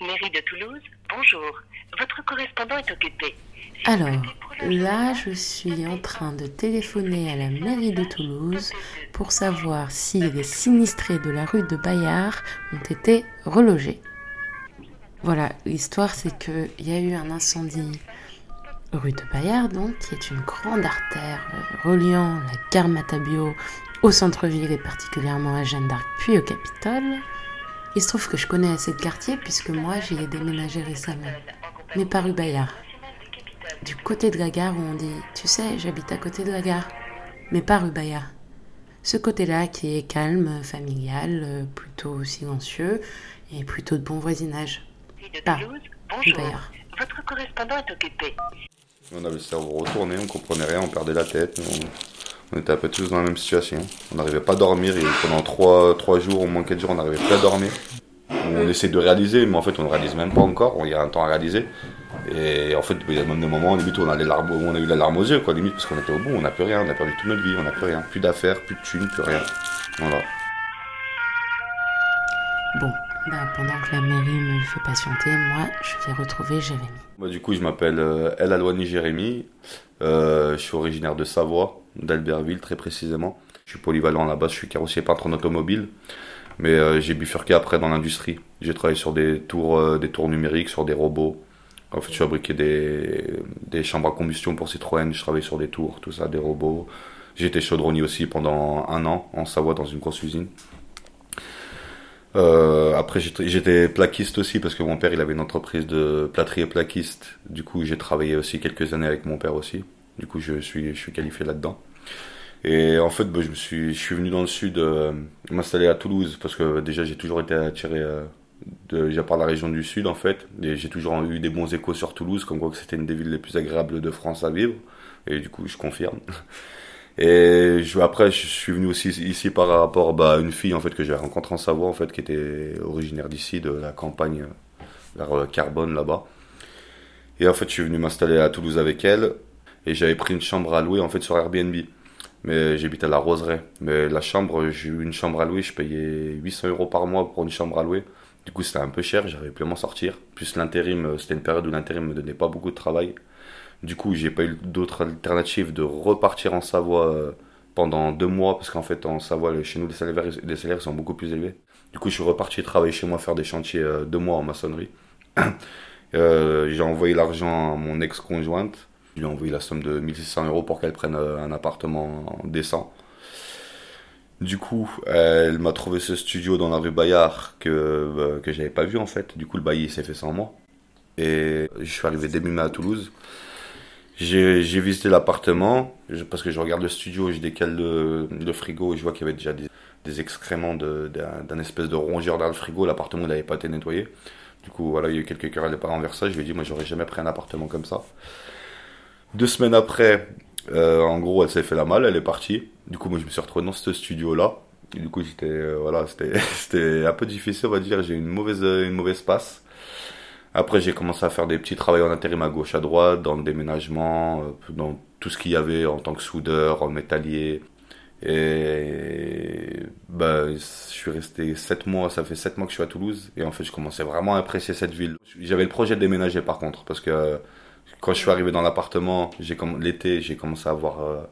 Mairie de Toulouse, bonjour. Votre correspondant est occupé. Alors, là, je suis en train de téléphoner à la mairie de Toulouse pour savoir si les sinistrés de la rue de Bayard ont été relogés. Voilà, l'histoire c'est qu'il y a eu un incendie rue de Bayard, donc, qui est une grande artère euh, reliant la gare Matabio au centre-ville et particulièrement à Jeanne d'Arc puis au Capitole. Il se trouve que je connais assez de quartier puisque moi j'y ai déménagé récemment, mais pas rue Bayard. Du côté de la gare où on dit, tu sais, j'habite à côté de la gare, mais pas rue Bayard. Ce côté-là qui est calme, familial, plutôt silencieux et plutôt de bon voisinage. Pas rue Bayard. Votre correspondant est occupé. On avait le cerveau retourné, on comprenait rien, on perdait la tête. On, on était un peu tous dans la même situation. On n'arrivait pas à dormir et pendant 3, trois jours, au moins 4 jours, on n'arrivait plus à dormir. On essaie de réaliser, mais en fait, on ne réalise même pas encore. Il y a un temps à réaliser. Et en fait, il y a même des moments, limite, où on a, les larmes, où on a eu la larme aux yeux, quoi, limite, parce qu'on était au bout, on n'a plus rien, on a perdu toute notre vie, on n'a plus rien. Plus d'affaires, plus de thunes, plus rien. Voilà. Bon, bah, pendant que la mairie me fait patienter, moi, je vais retrouver Jérémy. Du coup, je m'appelle euh, El Alouani Jérémy. Euh, je suis originaire de Savoie, d'Albertville très précisément. Je suis polyvalent à la base, je suis carrossier peintre en automobile. Mais euh, j'ai bifurqué après dans l'industrie. J'ai travaillé sur des tours, euh, des tours numériques, sur des robots. En fait, je fabriquais des, des chambres à combustion pour Citroën. Je travaillais sur des tours, tout ça, des robots. J'étais chaudronnier aussi pendant un an en Savoie dans une grosse usine. Euh, après, j'étais- plaquiste aussi parce que mon père, il avait une entreprise de plâtrier plaquiste. Du coup, j'ai travaillé aussi quelques années avec mon père aussi. Du coup, je suis, je suis qualifié là-dedans. Et en fait, bah, je suis, venu dans le sud euh, m'installer à Toulouse parce que déjà, j'ai toujours été attiré euh, de, par la région du sud en fait. Et j'ai toujours eu des bons échos sur Toulouse, comme quoi que c'était une des villes les plus agréables de France à vivre. Et du coup, je confirme. Et après, je suis venu aussi ici par rapport bah, à une fille en fait que j'ai rencontrée en Savoie en fait qui était originaire d'ici, de la campagne euh, vers Carbone là-bas. Et en fait, je suis venu m'installer à Toulouse avec elle et j'avais pris une chambre à louer en fait sur Airbnb. Mais j'habite à la Roseraie. Mais la chambre, j'ai eu une chambre à louer, je payais 800 euros par mois pour une chambre à louer. Du coup, c'était un peu cher, j'arrivais plus à m'en sortir. Plus l'intérim, euh, c'était une période où l'intérim me donnait pas beaucoup de travail. Du coup, j'ai pas eu d'autre alternative de repartir en Savoie euh, pendant deux mois, parce qu'en fait, en Savoie, chez nous, les salaires, les salaires sont beaucoup plus élevés. Du coup, je suis reparti travailler chez moi, faire des chantiers euh, deux mois en maçonnerie. J'ai envoyé l'argent à mon ex-conjointe. Je lui ai envoyé la somme de 1600 euros pour qu'elle prenne euh, un appartement décent. Du coup, elle m'a trouvé ce studio dans la rue Bayard que, euh, que j'avais pas vu en fait. Du coup, le bailli s'est fait sans moi. Et je suis arrivé début mai à Toulouse. J'ai visité l'appartement parce que je regarde le studio, je décale le, le frigo et je vois qu'il y avait déjà des, des excréments d'un espèce de rongeur dans le frigo. L'appartement n'avait pas été nettoyé. Du coup, voilà, il y a eu quelques querelles de parents envers ça. Je lui ai dit, moi, j'aurais jamais pris un appartement comme ça. Deux semaines après, euh, en gros, elle s'est fait la malle, elle est partie. Du coup, moi, je me suis retrouvé dans ce studio-là. Du coup, j'étais, euh, voilà, c'était, c'était un peu difficile, on va dire. J'ai eu une mauvaise, une mauvaise passe. Après, j'ai commencé à faire des petits travaux en intérim à gauche, à droite, dans le déménagement, euh, dans tout ce qu'il y avait en tant que soudeur, en métallier. Et bah, je suis resté sept mois, ça fait sept mois que je suis à Toulouse. Et en fait, je commençais vraiment à apprécier cette ville. J'avais le projet de déménager par contre, parce que quand je suis arrivé dans l'appartement, j'ai comm- l'été, j'ai commencé à voir euh,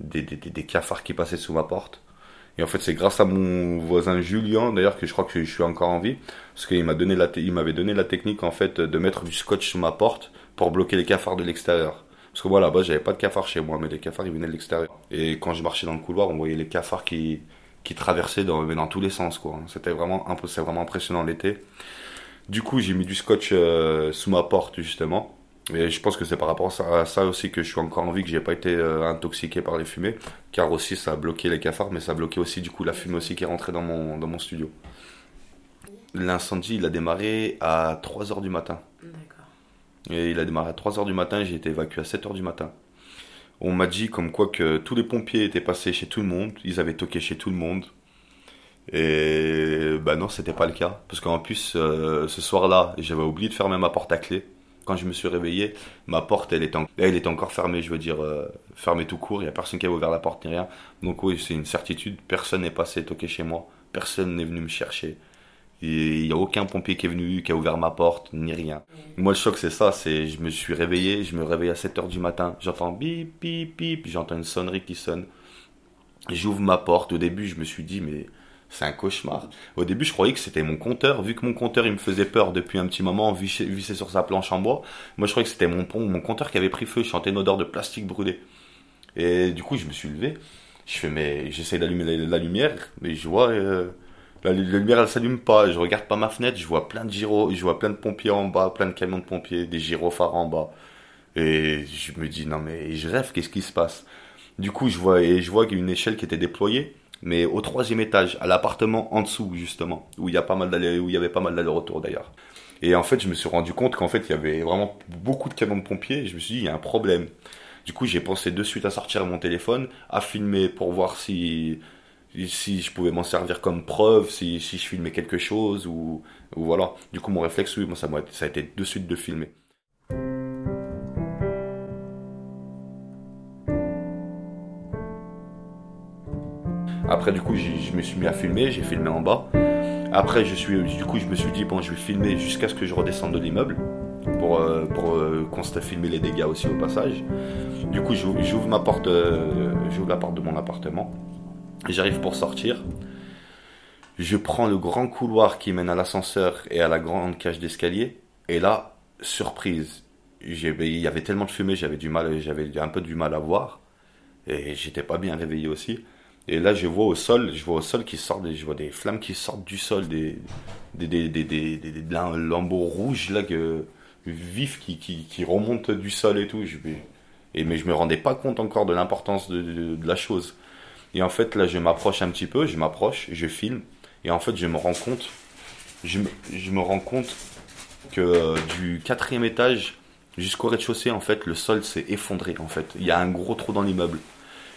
des, des, des, cafards qui passaient sous ma porte. Et en fait, c'est grâce à mon voisin Julien, d'ailleurs, que je crois que je suis encore en vie, parce qu'il m'a donné la, il m'avait donné la technique en fait de mettre du scotch sur ma porte pour bloquer les cafards de l'extérieur. Parce que moi, là-bas, j'avais pas de cafards chez moi, mais les cafards, ils venaient de l'extérieur. Et quand je marchais dans le couloir, on voyait les cafards qui, qui traversaient dans, mais dans tous les sens, quoi. C'était vraiment, vraiment impressionnant l'été. Du coup, j'ai mis du scotch euh, sous ma porte, justement. Et je pense que c'est par rapport à ça, aussi que je suis encore en vie, que j'ai pas été euh, intoxiqué par les fumées. Car aussi, ça a bloqué les cafards, mais ça a bloqué aussi, du coup, la fumée aussi qui est rentrée dans mon, dans mon studio. L'incendie, il a démarré à 3h du matin. D'accord. Et il a démarré à 3h du matin, j'ai été évacué à 7h du matin. On m'a dit comme quoi que tous les pompiers étaient passés chez tout le monde, ils avaient toqué chez tout le monde. Et bah non, c'était pas le cas. Parce qu'en plus, euh, ce soir-là, j'avais oublié de fermer ma porte à clé. Quand je me suis réveillé, ma porte, elle était, en- elle encore fermée, je veux dire, euh, fermée tout court. Il n'y a personne qui avait ouvert la porte ni rien. Donc oui, c'est une certitude. Personne n'est passé toquer chez moi. Personne n'est venu me chercher. Il n'y a aucun pompier qui est venu, qui a ouvert ma porte, ni rien. Moi, le choc, c'est ça. C'est, je me suis réveillé, je me réveille à 7 heures du matin. J'entends bip, bip, bip, j'entends une sonnerie qui sonne. J'ouvre ma porte. Au début, je me suis dit, mais c'est un cauchemar. Au début, je croyais que c'était mon compteur. Vu que mon compteur, il me faisait peur depuis un petit moment, vissé sur sa planche en bois. Moi, je croyais que c'était mon, mon compteur qui avait pris feu. Je sentais une odeur de plastique brûlé. Et du coup, je me suis levé. Je fais, mais j'essaie d'allumer la, lumière, mais je vois, euh, la, lumière, elle s'allume pas. Je regarde pas ma fenêtre, je vois plein de gyros, je vois plein de pompiers en bas, plein de camions de pompiers, des gyrophares en bas. Et je me dis, non, mais je rêve, qu'est-ce qui se passe? Du coup, je vois, et je vois qu'il y a une échelle qui était déployée mais au troisième étage, à l'appartement en dessous justement, où il y a pas mal où il y avait pas mal d'aller-retour d'ailleurs. Et en fait, je me suis rendu compte qu'en fait, il y avait vraiment beaucoup de camions de pompiers. Et je me suis dit, il y a un problème. Du coup, j'ai pensé de suite à sortir mon téléphone, à filmer pour voir si si je pouvais m'en servir comme preuve, si, si je filmais quelque chose ou, ou voilà. Du coup, mon réflexe, oui, moi, ça, ça a été de suite de filmer. Après, du coup, je me suis mis à filmer, j'ai filmé en bas. Après, je suis, du coup, je me suis dit, bon, je vais filmer jusqu'à ce que je redescende de l'immeuble pour, euh, pour euh, constater, filmer les dégâts aussi au passage. Du coup, j'ouvre ma porte, euh, j'ouvre la porte de mon appartement. J'arrive pour sortir. Je prends le grand couloir qui mène à l'ascenseur et à la grande cage d'escalier. Et là, surprise, il y avait tellement de fumée, j'avais du mal, j'avais un peu du mal à voir. Et j'étais pas bien réveillé aussi. Et là, je vois au sol, je vois au sol qui sortent, je vois des flammes qui sortent du sol, des, des, des, des, des, des lambeaux rouges là, que, vifs qui, qui, du sol et tout. Je, et, mais je me rendais pas compte encore de l'importance de, de, la chose. Et en fait, là, je m'approche un petit peu, je m'approche, je filme. Et en fait, je me rends compte, je me, je me rends compte que euh, du quatrième étage jusqu'au rez-de-chaussée, en fait, le sol s'est effondré. En fait, il y a un gros trou dans l'immeuble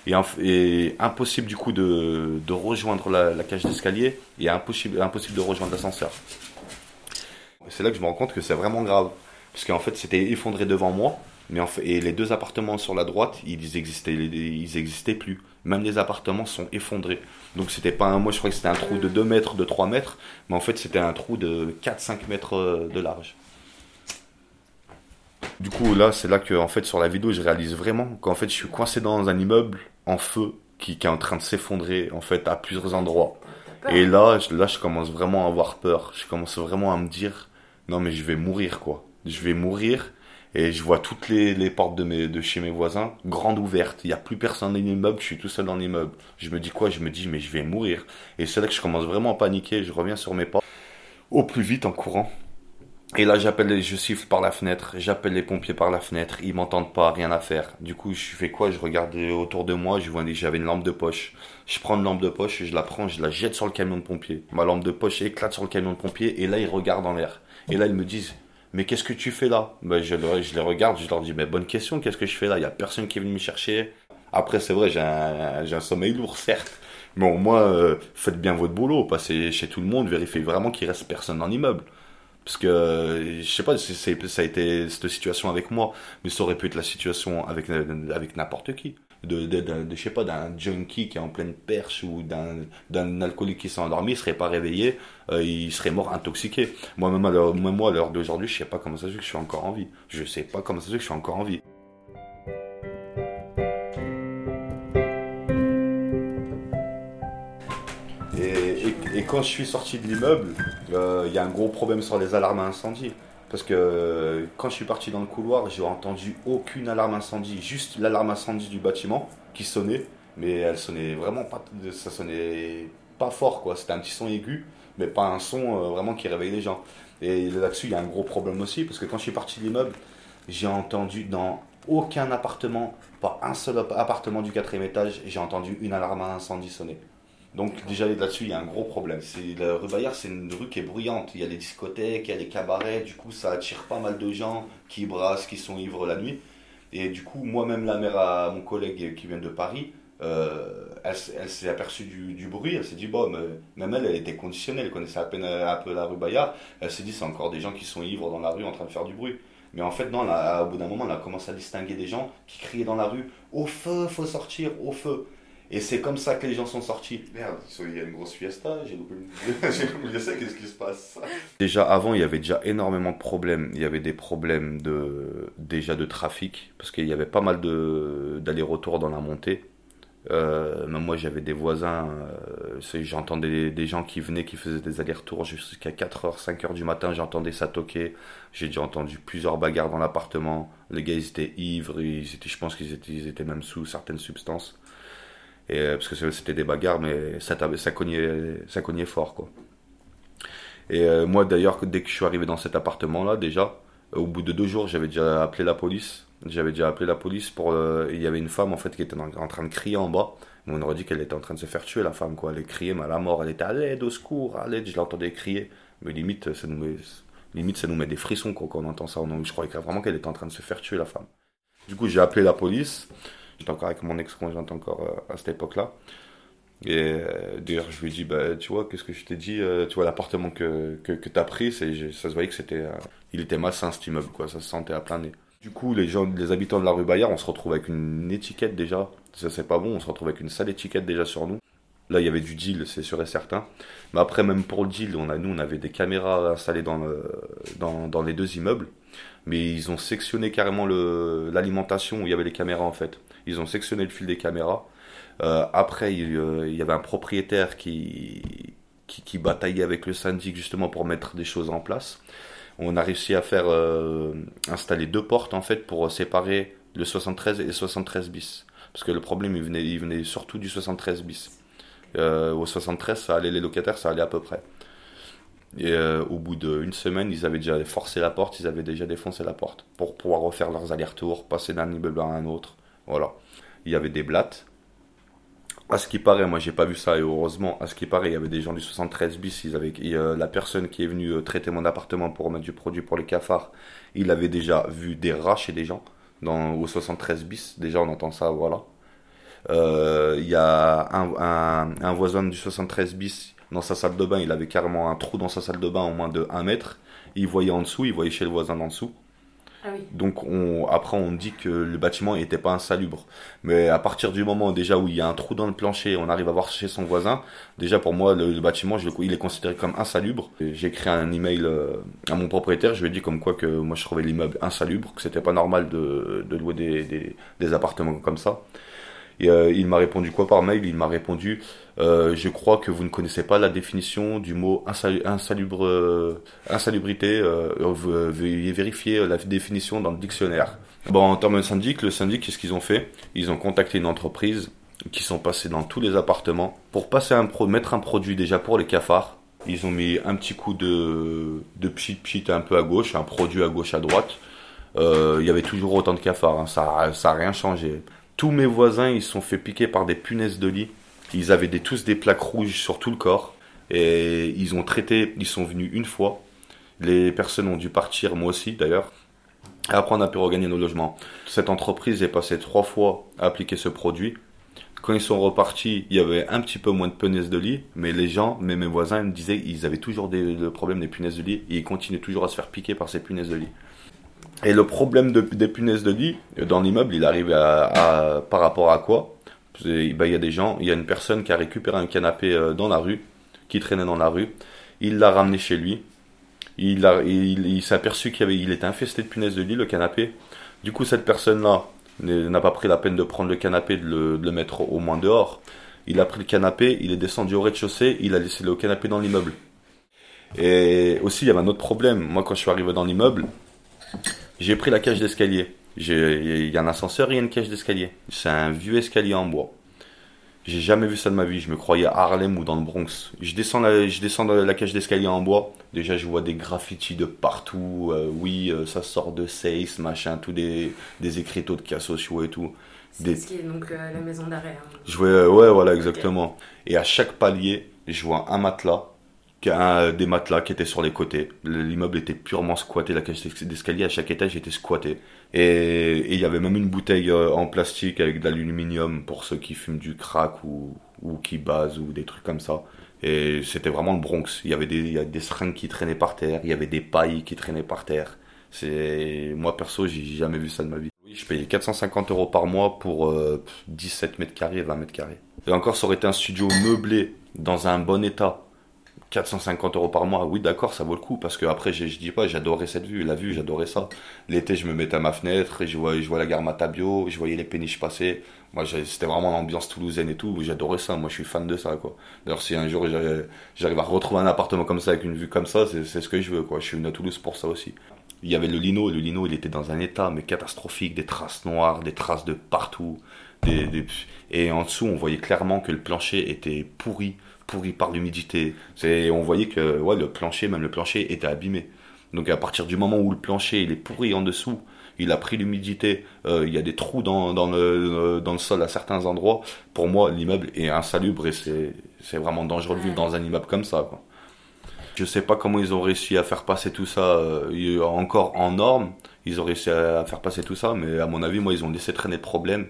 et, impossible du coup de, rejoindre la, cage d'escalier et impossible, impossible de rejoindre l'ascenseur. C'est là que je me rends compte que c'est vraiment grave. Parce qu'en fait, c'était effondré devant moi. Mais en fait, et les deux appartements sur la droite, ils existaient, ils existaient plus. Même les appartements sont effondrés. Donc c'était pas un, moi je croyais que c'était un trou de 2 mètres, de 3 mètres, mais en fait c'était un trou de 4-5 mètres euh, de large. Du coup, là, c'est là que, en fait, sur la vidéo, je réalise vraiment qu'en fait, je suis coincé dans un immeuble en feu qui, qui est en train de s'effondrer, en fait, à plusieurs endroits. Et là, je, là, je commence vraiment à avoir peur. Je commence vraiment à me dire, non, mais je vais mourir, quoi. Je vais mourir. Et je vois toutes les, les portes de, mes, de chez mes voisins grandes ouvertes. Il n'y a plus personne dans l'immeuble, je suis tout seul dans l'immeuble. Je me dis quoi? Je me dis, mais je vais mourir. Et c'est là que je commence vraiment à paniquer. Je reviens sur mes pas au plus vite en courant. Et là, j'appelle, je siffle par la fenêtre, j'appelle les pompiers par la fenêtre, ils m'entendent pas, rien à faire. Du coup, je fais quoi? Je regarde autour de moi, je vois j'avais une lampe de poche. Je prends une lampe de poche, je la prends, je la jette sur le camion de pompier. Ma lampe de poche éclate sur le camion de pompier et là, ils regardent en l'air. Et là, ils me disent, mais qu'est-ce que tu fais là? Ben, je, les regarde, je leur dis, mais bonne question, qu'est-ce que je fais là? Il y a personne qui est venu me chercher. Après, c'est vrai, j'ai un, sommeil lourd, certes. Mais au moins, faites bien votre boulot, passez chez tout le monde, vérifiez vraiment qu'il reste personne dans l'immeuble. Parce que je sais pas si ça a été cette situation avec moi, mais ça aurait pu être la situation avec, avec n'importe qui. De, de, de, je sais pas, d'un junkie qui est en pleine perche ou d'un, alcoolique qui s'est endormi, il serait pas réveillé, euh, il serait mort intoxiqué. Moi-même, à l'heure, moi, à l'heure d'aujourd'hui, je sais pas comment ça se fait que je suis encore en vie. Je sais pas comment ça se fait que je suis encore en vie. Et quand je suis sorti de l'immeuble, euh, il y a un gros problème sur les alarmes à incendie. Parce que euh, quand je suis parti dans le couloir, j'ai entendu aucune alarme incendie, juste l'alarme incendie du bâtiment qui sonnait, mais elle sonnait vraiment pas, ça sonnait pas fort quoi. C'était un petit son aigu, mais pas un son euh, vraiment qui réveille les gens. Et là-dessus, il y a un gros problème aussi, parce que quand je suis parti de l'immeuble, j'ai entendu dans aucun appartement, pas un seul appartement du quatrième étage, j'ai entendu une alarme à incendie sonner. Donc déjà là-dessus, il y a un gros problème. C'est la rue Bayard, c'est une rue qui est bruyante. Il y a les discothèques, il y a les cabarets. Du coup, ça attire pas mal de gens qui brassent, qui sont ivres la nuit. Et du coup, moi-même, la mère à mon collègue qui vient de Paris, euh, elle, s'est aperçue du, bruit. Elle s'est dit bon, même elle, elle était conditionnée. Elle connaissait à peine un peu la rue Bayard. Elle s'est dit c'est encore des gens qui sont ivres dans la rue en train de faire du bruit. Mais en fait, non, au bout d'un moment, on a commencé à distinguer des gens qui criaient dans la rue au feu, faut sortir, au feu. Et c'est comme ça que les gens sont sortis. Merde, il y a une grosse fiesta, j'ai oublié ça, qu'est-ce qui se passe? Déjà avant, il y avait déjà énormément de problèmes. Il y avait des problèmes de, déjà de trafic, parce qu'il y avait pas mal d'allers-retours dans la montée. Euh, même moi, j'avais des voisins, euh, j'entendais des gens qui venaient, qui faisaient des allers-retours jusqu'à 4h, 5h du matin, j'entendais ça toquer. J'ai déjà entendu plusieurs bagarres dans l'appartement. Les gars, ils étaient ivres, ils étaient, je pense qu'ils étaient, ils étaient même sous certaines substances. Et, euh, parce que c'était des bagarres, mais ça, cognait, ça cognait fort, quoi. Et euh, moi, d'ailleurs, dès que je suis arrivé dans cet appartement-là, déjà, au bout de deux jours, j'avais déjà appelé la police. J'avais déjà appelé la police pour. Euh, il y avait une femme, en fait, qui était en, train de crier en bas. On aurait dit qu'elle était en train de se faire tuer, la femme, quoi. Elle criait, mais à la mort. Elle était à l'aide, au secours, à l'aide. Je l'entendais crier. Mais limite, ça nous met, limite, ça nous met des frissons, quand on entend ça. je croyais vraiment qu'elle était en train de se faire tuer, la femme. Du coup, j'ai appelé la police. J'étais encore avec mon ex-conjointe encore euh, à cette époque-là. Et euh, d'ailleurs, je lui dit, bah, tu vois, qu'est-ce que je t'ai dit euh, Tu vois, l'appartement que, que, que tu as pris, ça se voyait que c'était. il était malsain cet immeuble, quoi. Ça se sentait à plein nez. Du coup, les gens, les habitants de la rue Bayard, on se retrouve avec une étiquette déjà. Ça, c'est pas bon, on se retrouve avec une sale étiquette déjà sur nous. Là, il y avait du deal, c'est sûr et certain. Mais après, même pour le deal, on a, nous, on avait des caméras installées dans, dans, dans les deux immeubles. Mais ils ont sectionné carrément l'alimentation où il y avait les caméras, en fait. Ils ont sectionné le fil des caméras. Euh, après, euh, il, y avait un propriétaire qui, qui, bataillait avec le syndic justement pour mettre des choses en place. On a réussi à faire euh, installer deux portes en fait pour séparer le 73 et le 73 bis. Parce que le problème, il venait, surtout du 73 bis. au 73, ça allait, les locataires, ça allait à peu près. Et au bout d'une semaine, ils avaient déjà forcé la porte, ils avaient déjà défoncé la porte pour pouvoir refaire leurs allers-retours, passer d'un immeuble à un autre. Voilà. Il y avait des blattes. À ce qui paraît, moi j'ai pas vu ça et heureusement, à ce qui paraît, il y avait des gens du 73 bis. Ils avaient, la personne qui est venue euh, traiter mon appartement pour remettre du produit pour les cafards, il avait déjà vu des rats chez des gens dans, au 73 bis. Déjà, on entend ça, voilà. Euh, il y a un, un, voisin du 73 bis dans sa salle de bain, il avait carrément un trou dans sa salle de bain au moins de 1 mètre. Il voyait en dessous, il voyait chez le voisin en dessous. Ah Donc on, après on dit que le bâtiment n'était pas insalubre. Mais à partir du moment déjà où il y a un trou dans le plancher, on arrive à voir chez son voisin, déjà pour moi le, bâtiment je, il est considéré comme insalubre. J'ai écrit un email euh, à mon propriétaire, je lui ai dit comme quoi que moi je trouvais l'immeuble insalubre, que c'était pas normal de, de louer des, des, des appartements comme ça. Et euh, il m'a répondu quoi par mail? Il m'a répondu euh, Je crois que vous ne connaissez pas la définition du mot insalubre, euh, insalubrité. veuillez vérifier la définition dans le dictionnaire. Bon, en termes de syndic, le syndic, qu'est-ce qu'ils ont fait? Ils ont contacté une entreprise qui sont passés dans tous les appartements pour passer un pro, mettre un produit déjà pour les cafards. Ils ont mis un petit coup de, de pchit pchit un peu à gauche, un produit à gauche à droite. Il y avait toujours autant de cafards, hein. ça n'a rien changé. Tous mes voisins, ils sont fait piquer par des punaises de lit. Ils avaient tous des plaques rouges sur tout le corps. Et ils ont traité, ils sont venus une fois. Les personnes ont dû partir, moi aussi d'ailleurs. Après, on a pu regagner nos logements. Cette entreprise est passée trois fois à appliquer ce produit. Quand ils sont repartis, il y avait un petit peu moins de punaises de lit, mais les gens, mais mes voisins, me disaient qu'ils avaient toujours des, le problème des punaises de lit et ils continuaient toujours à se faire piquer par ces punaises de lit. Et le problème de, des punaises de lit dans l'immeuble, il arrive à, par rapport à quoi? Ben, Il y a des gens, il y a une personne qui a récupéré un canapé euh, dans la rue, qui traînait dans la rue. Il l'a ramené chez lui. Il, s'est aperçu qu'il était infesté de punaises de lit, le canapé. Du coup, cette personne-là n'a pas pris la peine de prendre le canapé, de le, de le mettre au moins dehors. Il a pris le canapé, il est descendu au rez-de-chaussée, il a laissé le canapé dans l'immeuble. Et aussi, il y avait un autre problème. Moi, quand je suis arrivé dans l'immeuble, j'ai pris la cage d'escalier. Il y a un ascenseur et une cage d'escalier. C'est un vieux escalier en bois. J'ai jamais vu ça de ma vie. Je me croyais à Harlem ou dans le Bronx. Je descends la, je descends la cage d'escalier en bois. Déjà, je vois des graffitis de partout. Euh, oui, euh, ça sort de Seis, machin, tous des, des écriteaux de cas sociaux et tout. C'est ce qui est donc euh, la maison d'arrêt. Hein. Je vois, ouais, voilà, exactement. Et à chaque palier, je vois un matelas des matelas qui étaient sur les côtés. L'immeuble était purement squatté, la cage d'escalier à chaque étage était squattée. Et il y avait même une bouteille euh, en plastique avec de l'aluminium pour ceux qui fument du crack ou, ou qui basent ou des trucs comme ça. Et c'était vraiment le Bronx. Il y avait des, il des seringues qui traînaient par terre, il y avait des pailles qui traînaient par terre. C'est moi perso, j'ai jamais vu ça de ma vie. Oui, je payais 450 euros par mois pour 17 euh, mètres carrés, 20 mètres carrés. Et encore, ça aurait été un studio meublé dans un bon état 450 euros par mois, oui d'accord, ça vaut le coup, parce que après, je, dis pas, j'adorais cette vue, la vue, j'adorais ça. L'été, je me mettais à ma fenêtre, et je voyais, je voyais la gare Matabio, je voyais les péniches passer. Moi, c'était vraiment l'ambiance toulousaine et tout, j'adorais ça, moi je suis fan de ça, quoi. D'ailleurs, si un jour j'arrive à retrouver un appartement comme ça, avec une vue comme ça, c'est ce que je veux, quoi. Je suis venu à Toulouse pour ça aussi. Il y avait le lino, le lino, il était dans un état, mais catastrophique, des traces noires, des traces de partout. Et en dessous, on voyait clairement que le plancher était pourri pourri par l'humidité. C'est, on voyait que ouais, le plancher, même le plancher, était abîmé. Donc à partir du moment où le plancher il est pourri en dessous, il a pris l'humidité, euh, il y a des trous dans, dans, le, dans le sol à certains endroits. Pour moi, l'immeuble est insalubre et c'est, vraiment dangereux de vivre dans un immeuble comme ça. Quoi. Je sais pas comment ils ont réussi à faire passer tout ça euh, encore en norme. Ils ont réussi à faire passer tout ça, mais à mon avis, moi, ils ont laissé traîner de problèmes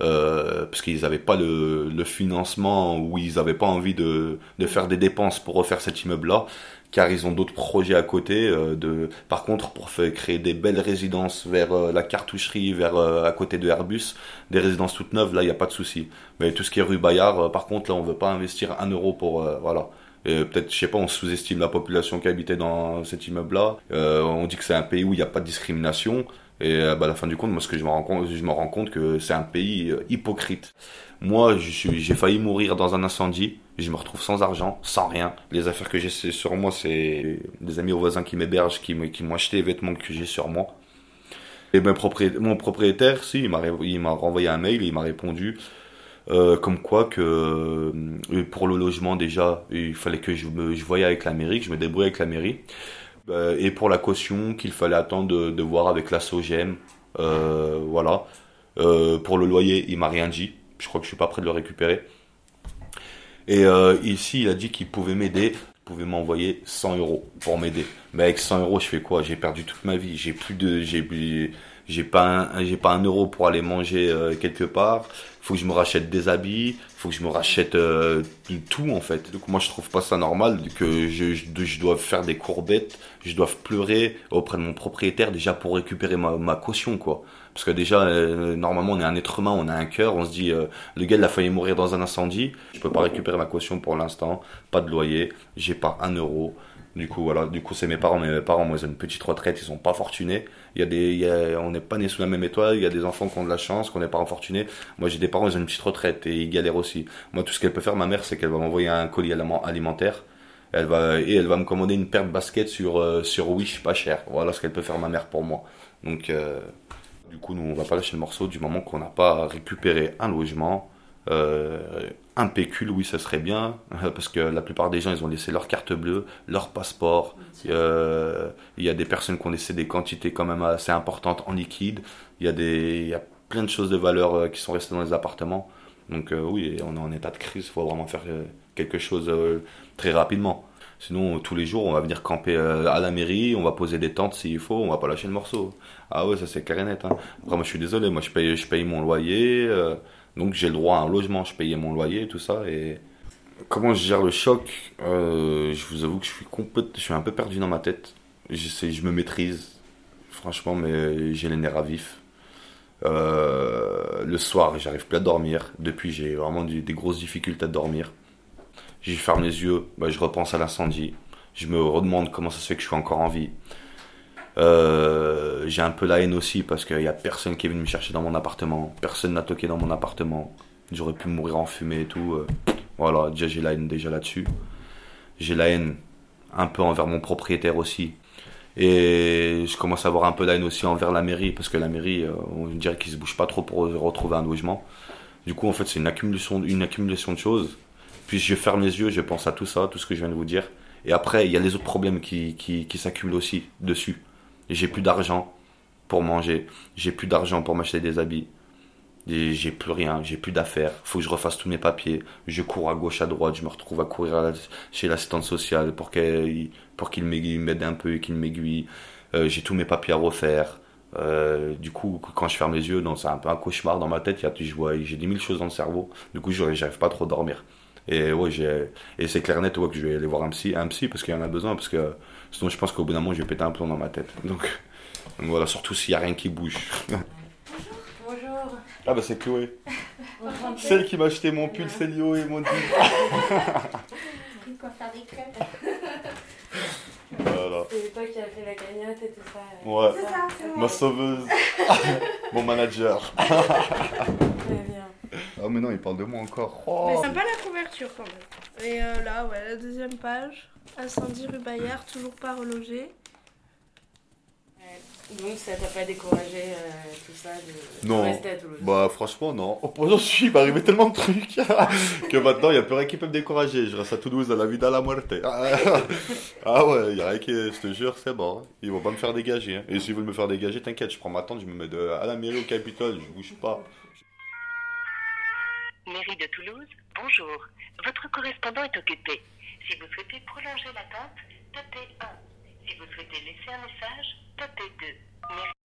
euh, parce qu'ils n'avaient pas le, le, financement ou ils n'avaient pas envie de, de, faire des dépenses pour refaire cet immeuble-là, car ils ont d'autres projets à côté. Euh, de, par contre, pour créer des belles résidences vers euh, la cartoucherie, vers à côté de Airbus, des résidences toutes neuves, là, il n'y a pas de souci. Mais tout ce qui est rue Bayard, par contre, là, on veut pas investir un euro pour... voilà. Peut-être, je sais pas, on sous-estime la population qui habitait dans cet immeuble-là. on dit que c'est un pays où il n'y a pas de discrimination. Et euh, bah, à la fin du compte, moi, ce que je me rends compte, je me rends compte que c'est un pays euh, hypocrite. Moi, j'ai failli mourir dans un incendie. Je me retrouve sans argent, sans rien. Les affaires que j'ai sur moi, c'est des amis aux voisins qui m'hébergent, qui m'ont acheté les vêtements que j'ai sur moi. Et mon propriétaire, mon propriétaire si, il m'a renvoyé un mail, il m'a répondu euh, comme quoi que pour le logement déjà, il fallait que je me je voyais avec la mairie, que je me débrouille avec la mairie. Euh, et pour la caution qu'il fallait attendre de, voir avec la SOGEM. Euh, voilà. Euh, pour le loyer, il m'a rien dit. Je crois que je suis pas prêt de le récupérer. Et ici, il a dit qu'il pouvait m'aider. Il pouvait m'envoyer 100 euros pour m'aider. Mais avec 100 euros, je fais quoi? J'ai perdu toute ma vie. J'ai plus de, j'ai, j'ai pas, j'ai pas un euro pour aller manger quelque part faut que je me rachète des habits, faut que je me rachète euh, tout en fait. Donc moi je trouve pas ça normal que je, je, dois faire des courbettes, je dois pleurer auprès de mon propriétaire déjà pour récupérer ma, ma caution quoi. Parce que déjà euh, normalement on est un être humain, on a un cœur, on se dit euh, le gars il a failli mourir dans un incendie, je peux pas récupérer ma caution pour l'instant, pas de loyer, j'ai pas un euro. Du coup, voilà, du coup, c'est mes parents. Mes parents, moi, ils ont une petite retraite, ils sont pas fortunés. Il y a des, on n'est pas nés sous la même étoile. Il y a des enfants qui ont de la chance, qui ont des parents fortunés. Moi, j'ai des parents, ils ont une petite retraite et ils galèrent aussi. Moi, tout ce qu'elle peut faire, ma mère, c'est qu'elle va m'envoyer un colis alimentaire. Elle va, et elle va me commander une paire de baskets sur, euh, sur Wish, pas cher. Voilà ce qu'elle peut faire, ma mère, pour moi. Donc, euh, du coup, nous, on va pas lâcher le morceau du moment qu'on n'a pas récupéré un logement euh, un pécule, oui, ça serait bien, parce que la plupart des gens, ils ont laissé leur carte bleue, leur passeport. Euh, il y a des personnes qui ont laissé des quantités quand même assez importantes en liquide. Il y a, des, il y a plein de choses de valeur euh, qui sont restées dans les appartements. Donc oui, on est en état de crise, il faut vraiment faire quelque chose très rapidement. Sinon, tous les jours, on va venir camper à la mairie, on va poser des tentes s'il faut, on va pas lâcher le morceau. Ah ouais, ça c'est clair et net. Hein. Après, moi je suis désolé, moi je paye, je paye mon loyer. Donc j'ai le droit à un logement, je payais mon loyer, tout ça. Et comment je gère le choc euh, Je vous avoue que je suis, je suis un peu perdu dans ma tête. Je, je me maîtrise, franchement, mais j'ai les nerfs à vif. Euh, le soir, j'arrive plus à dormir. Depuis, j'ai vraiment des grosses difficultés à dormir. J'y ferme les yeux, bah, je repense à l'incendie. Je me redemande comment ça se fait que je suis encore en vie. Euh, j'ai un peu la haine aussi parce qu'il n'y a personne qui est venu me chercher dans mon appartement. Personne n'a toqué dans mon appartement. J'aurais pu mourir en fumée et tout. Euh. voilà, déjà j'ai la haine déjà là-dessus. J'ai la haine un peu envers mon propriétaire aussi. Et je commence à avoir un peu la haine aussi envers la mairie parce que la mairie, euh, on dirait qu'ils se bougent pas trop pour retrouver un logement. Du coup, en fait, c'est une accumulation, une accumulation de choses. Puis je ferme les yeux, je pense à tout ça, tout ce que je viens de vous dire. Et après, il y a les autres problèmes qui, s'accumulent aussi dessus. J'ai plus d'argent pour manger. J'ai plus d'argent pour m'acheter des habits. J'ai plus rien, j'ai plus d'affaires. Faut que je refasse tous mes papiers. Je cours à gauche, à droite. Je me retrouve à courir chez l'assistante sociale pour qu'il pour qu'il m'aide un peu et qu'il m'aiguille. Euh, j'ai tous mes papiers à refaire. Euh, du coup, quand je ferme les yeux, c'est un peu un cauchemar dans ma tête. Je vois, j'ai des mille choses dans le cerveau. Du coup, j'arrive pas trop à dormir. Et ouais, j'ai, et c'est clair net ouais, que je vais aller voir un psy, un psy parce qu'il y en a besoin, parce que sinon je pense qu'au bout d'un moment je vais péter un plomb dans ma tête. Donc, voilà, surtout s'il n'y a rien qui bouge. Bonjour. Ah bah c'est Chloé. Celle qui m'a acheté mon pull Célio et mon jean. quoi faire des crêpes. Voilà. C'est toi qui as fait la cagnotte et tout ça. Ouais. C'est ça, c'est. Ma sauveuse. mon manager. Très bien. Ah mais non, il parle de moi encore. Mais Oh. sympa la couverture quand même. Et euh, là, ouais, la deuxième page. Incendie rue Bayard, toujours pas relogé. Donc ça t'a pas découragé euh, tout ça de, de Non. rester à Toulouse? Bah franchement non. Oh, j'en suis, il m'est arrivé tellement de trucs que maintenant il n'y a plus rien qui peut me décourager. Je reste à Toulouse à la vida à la muerte. Ah ouais, il y a rien qui, je te jure, c'est bon. Ils vont pas me faire dégager. hein. Et s'ils veulent me faire dégager, t'inquiète, je prends ma tente, je me mets de, à la mairie au Capitole, je bouge pas. Mairie de Toulouse, bonjour. Votre correspondant est occupé. Si vous souhaitez prolonger l'attente, tapez 1. Si vous souhaitez laisser un message, tapez 2. Mairie